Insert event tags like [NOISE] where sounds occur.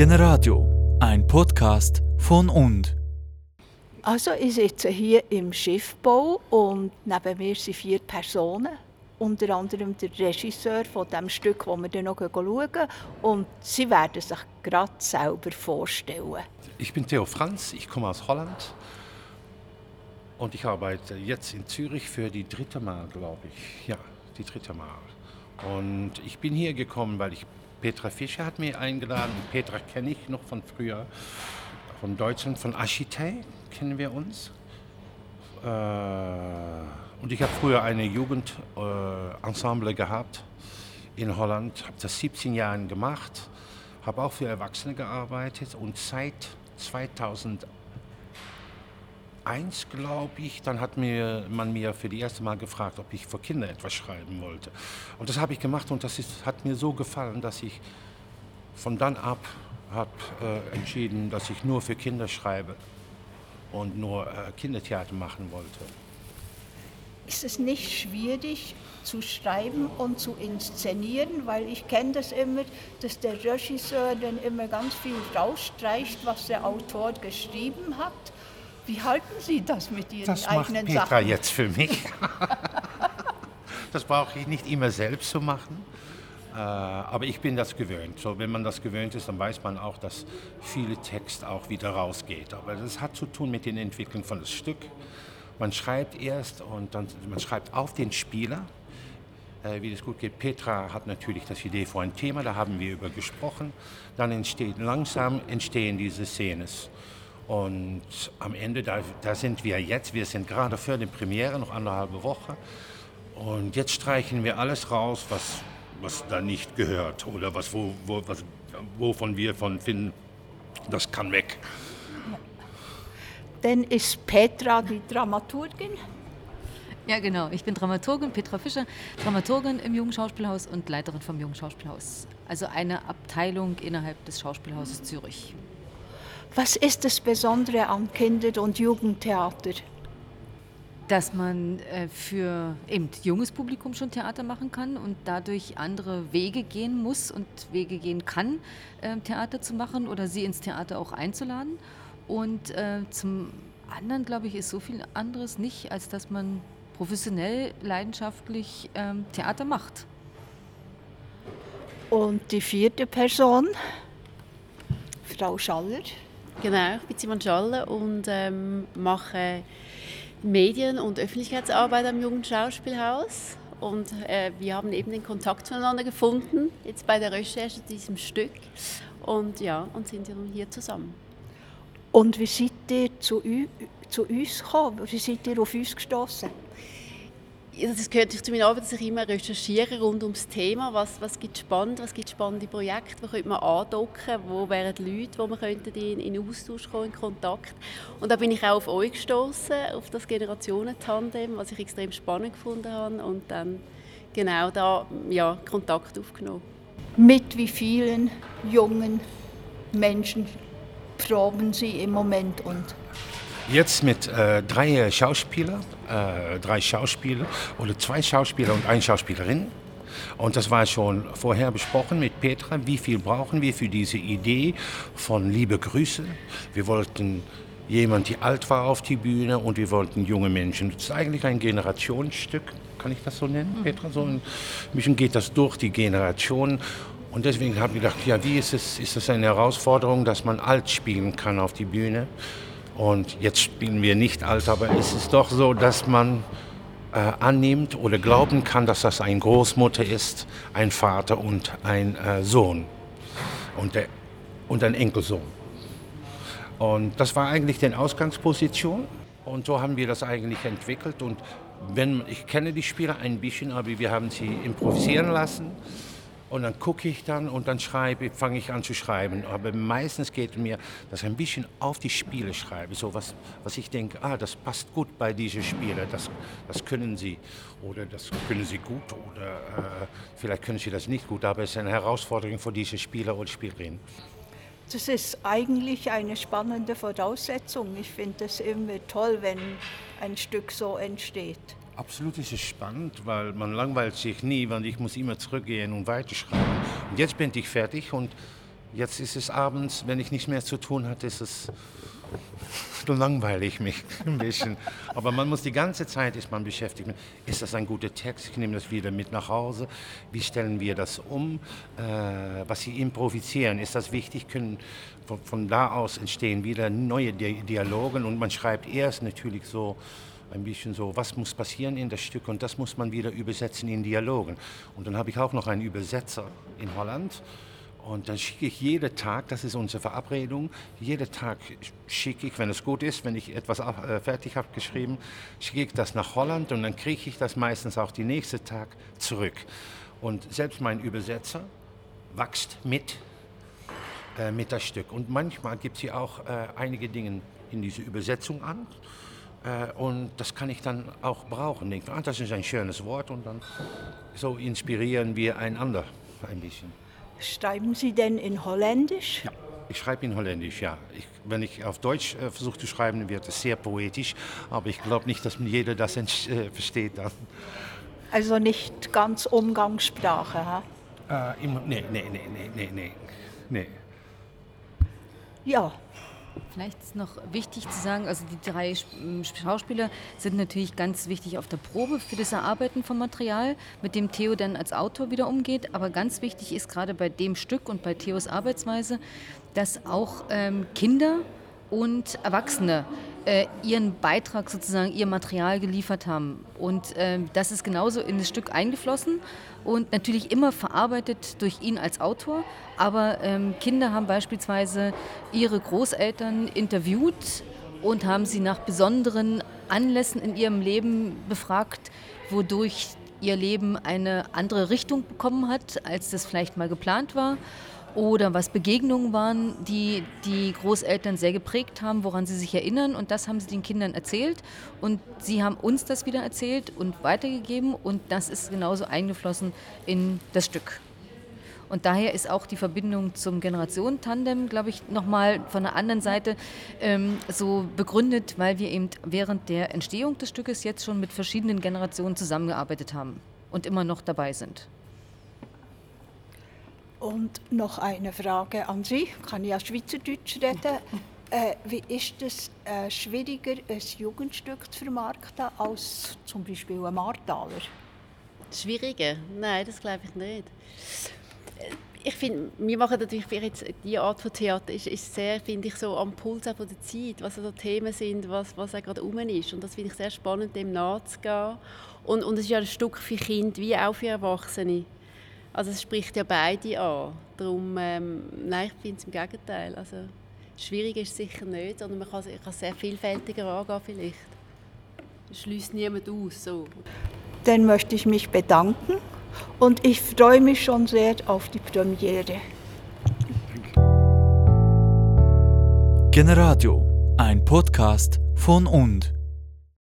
Generadio, ein Podcast von und. Also ich sitze hier im Schiffbau und neben mir sind vier Personen, unter anderem der Regisseur von dem Stück, das wir dann noch schauen und sie werden sich gerade selber vorstellen. Ich bin Theo Franz, ich komme aus Holland und ich arbeite jetzt in Zürich für die dritte Mal, glaube ich. Ja, die dritte Mal. Und ich bin hier gekommen, weil ich Petra Fischer hat mir eingeladen. Petra kenne ich noch von früher, von Deutschland, von Architei kennen wir uns. Äh, und ich habe früher eine Jugendensemble gehabt in Holland, habe das 17 Jahre gemacht, habe auch für Erwachsene gearbeitet und seit 2000 eins, glaube ich, dann hat mir, man mir für die erste Mal gefragt, ob ich für Kinder etwas schreiben wollte. Und das habe ich gemacht und das ist, hat mir so gefallen, dass ich von dann ab habe äh, entschieden, dass ich nur für Kinder schreibe und nur äh, Kindertheater machen wollte. Ist es nicht schwierig zu schreiben und zu inszenieren, weil ich kenne das immer, dass der Regisseur dann immer ganz viel rausstreicht, was der Autor geschrieben hat wie halten Sie das mit Ihren das eigenen macht Petra Sachen? jetzt für mich. das brauche ich nicht immer selbst zu machen. Äh, aber ich bin das gewöhnt. So, wenn man das gewöhnt ist, dann weiß man auch, dass viel Text auch wieder rausgeht. Aber das hat zu tun mit den Entwicklungen von das Stück. Man schreibt erst und dann man schreibt auf den Spieler, äh, wie das gut geht. Petra hat natürlich das Idee vor ein Thema, da haben wir über gesprochen. Dann entsteht langsam entstehen diese Szenen. Und am Ende, da, da sind wir jetzt, wir sind gerade für die Premiere, noch anderthalb Woche. Und jetzt streichen wir alles raus, was, was da nicht gehört oder was, wo, wo, was, wovon wir von finden, das kann weg. Dann ist Petra die Dramaturgin. Ja, genau. Ich bin Dramaturgin, Petra Fischer, Dramaturgin im Jungen Schauspielhaus und Leiterin vom Jungen Schauspielhaus. Also eine Abteilung innerhalb des Schauspielhauses Zürich. Was ist das Besondere am Kinder- und Jugendtheater? Dass man äh, für eben junges Publikum schon Theater machen kann und dadurch andere Wege gehen muss und Wege gehen kann, äh, Theater zu machen oder sie ins Theater auch einzuladen. Und äh, zum anderen, glaube ich, ist so viel anderes nicht, als dass man professionell, leidenschaftlich ähm, Theater macht. Und die vierte Person, Frau Schaller. Genau, ich bin Simon Schaller und ähm, mache Medien- und Öffentlichkeitsarbeit am Jungen Schauspielhaus. Und äh, wir haben eben den Kontakt zueinander gefunden, jetzt bei der Recherche zu diesem Stück. Und ja, und sind hier zusammen. Und wie seid ihr zu, zu uns gekommen? Wie seid ihr auf uns gestoßen? Das gehört zu meiner Arbeit, dass ich immer recherchiere rund ums Thema. Was, was gibt spannend, was gibt spannende Projekte, wo könnte man andocken, wo wären die Leute, wo man könnte in, in Austausch kommen, in Kontakt. Und da bin ich auch auf euch gestoßen, auf das Generationentandem, was ich extrem spannend gefunden habe und dann genau da ja, Kontakt aufgenommen. Mit wie vielen jungen Menschen proben Sie im Moment und Jetzt mit äh, drei Schauspielern, äh, drei Schauspieler oder zwei Schauspieler und eine Schauspielerin. Und das war schon vorher besprochen mit Petra, wie viel brauchen wir für diese Idee von Liebe Grüße. Wir wollten jemand, die alt war auf die Bühne und wir wollten junge Menschen. Das ist eigentlich ein Generationsstück, kann ich das so nennen, mhm. Petra? So ein bisschen geht das durch die Generationen. Und deswegen habe ich gedacht, ja, wie ist es, ist es eine Herausforderung, dass man alt spielen kann auf die Bühne? Und jetzt spielen wir nicht alt, aber es ist doch so, dass man äh, annimmt oder glauben kann, dass das ein Großmutter ist, ein Vater und ein äh, Sohn und, der, und ein Enkelsohn. Und das war eigentlich die Ausgangsposition. Und so haben wir das eigentlich entwickelt. Und wenn, ich kenne die Spieler ein bisschen, aber wir haben sie improvisieren lassen. Und dann gucke ich dann und dann schreibe, fange ich an zu schreiben. Aber meistens geht mir, dass ich ein bisschen auf die Spiele schreibe. So was, was ich denke, ah, das passt gut bei diesen Spielern, das, das können sie. Oder das können sie gut oder äh, vielleicht können sie das nicht gut. Aber es ist eine Herausforderung für diese Spieler oder Spielerinnen. Das ist eigentlich eine spannende Voraussetzung. Ich finde es immer toll, wenn ein Stück so entsteht. Absolut ist es spannend, weil man langweilt sich nie, weil ich muss immer zurückgehen und weiterschreiben. Und jetzt bin ich fertig und Jetzt ist es abends, wenn ich nichts mehr zu tun hatte, ist es [LAUGHS] dann langweile ich mich [LAUGHS] ein bisschen. Aber man muss die ganze Zeit ist man beschäftigt. Ist das ein guter Text? Ich nehme das wieder mit nach Hause. Wie stellen wir das um? Äh, was sie improvisieren, ist das wichtig? Können von, von da aus entstehen wieder neue Di Dialogen und man schreibt erst natürlich so ein bisschen so, was muss passieren in das Stück und das muss man wieder übersetzen in Dialogen. Und dann habe ich auch noch einen Übersetzer in Holland und dann schicke ich jeden Tag, das ist unsere Verabredung, jeden Tag schicke ich, wenn es gut ist, wenn ich etwas äh, fertig habe geschrieben, schicke ich das nach Holland und dann kriege ich das meistens auch den nächsten Tag zurück. Und selbst mein Übersetzer wächst mit, äh, mit das Stück. Und manchmal gibt sie auch äh, einige Dinge in diese Übersetzung an. Äh, und das kann ich dann auch brauchen. Denke, ah, das ist ein schönes Wort und dann so inspirieren wir einander ein bisschen. Schreiben Sie denn in Holländisch? Ja, ich schreibe in Holländisch, ja. Ich, wenn ich auf Deutsch äh, versuche zu schreiben, wird es sehr poetisch, aber ich glaube nicht, dass jeder das äh, versteht dann. Also nicht ganz Umgangssprache, ha? Äh, im, nee, nee, nee, nee, nee, nee, nee. Ja, Vielleicht ist noch wichtig zu sagen, also die drei Schauspieler sind natürlich ganz wichtig auf der Probe für das Erarbeiten von Material, mit dem Theo dann als Autor wieder umgeht. Aber ganz wichtig ist gerade bei dem Stück und bei Theos Arbeitsweise, dass auch ähm, Kinder und Erwachsene äh, ihren Beitrag sozusagen, ihr Material geliefert haben. Und äh, das ist genauso in das Stück eingeflossen und natürlich immer verarbeitet durch ihn als Autor. Aber ähm, Kinder haben beispielsweise ihre Großeltern interviewt und haben sie nach besonderen Anlässen in ihrem Leben befragt, wodurch ihr Leben eine andere Richtung bekommen hat, als das vielleicht mal geplant war oder was Begegnungen waren, die die Großeltern sehr geprägt haben, woran sie sich erinnern. Und das haben sie den Kindern erzählt. Und sie haben uns das wieder erzählt und weitergegeben. Und das ist genauso eingeflossen in das Stück. Und daher ist auch die Verbindung zum Generationentandem, glaube ich, nochmal von der anderen Seite ähm, so begründet, weil wir eben während der Entstehung des Stückes jetzt schon mit verschiedenen Generationen zusammengearbeitet haben und immer noch dabei sind. Und noch eine Frage an Sie, kann ich auch Schweizerdeutsch reden. [LAUGHS] Äh, wie ist es äh, schwieriger, ein Jugendstück zu vermarkten als zum Beispiel ein Martaler? Schwieriger? Nein, das glaube ich nicht. Ich finde, wir machen natürlich jetzt diese Art von Theater ist, ist sehr, finde ich, so am Puls von der Zeit, was also Themen sind, was, was auch gerade rum ist. Und das finde ich sehr spannend, dem nachzugehen. Und, und es ist ja ein Stück für Kinder wie auch für Erwachsene. Also es spricht ja beide an. Darum, ähm, nein, ich finde es im Gegenteil. Also, schwierig ist es sicher nicht, sondern man kann, kann sehr vielfältiger angehen vielleicht. Das schließt niemand aus. So. Dann möchte ich mich bedanken und ich freue mich schon sehr auf die Premiere. Generadio, ein Podcast von und.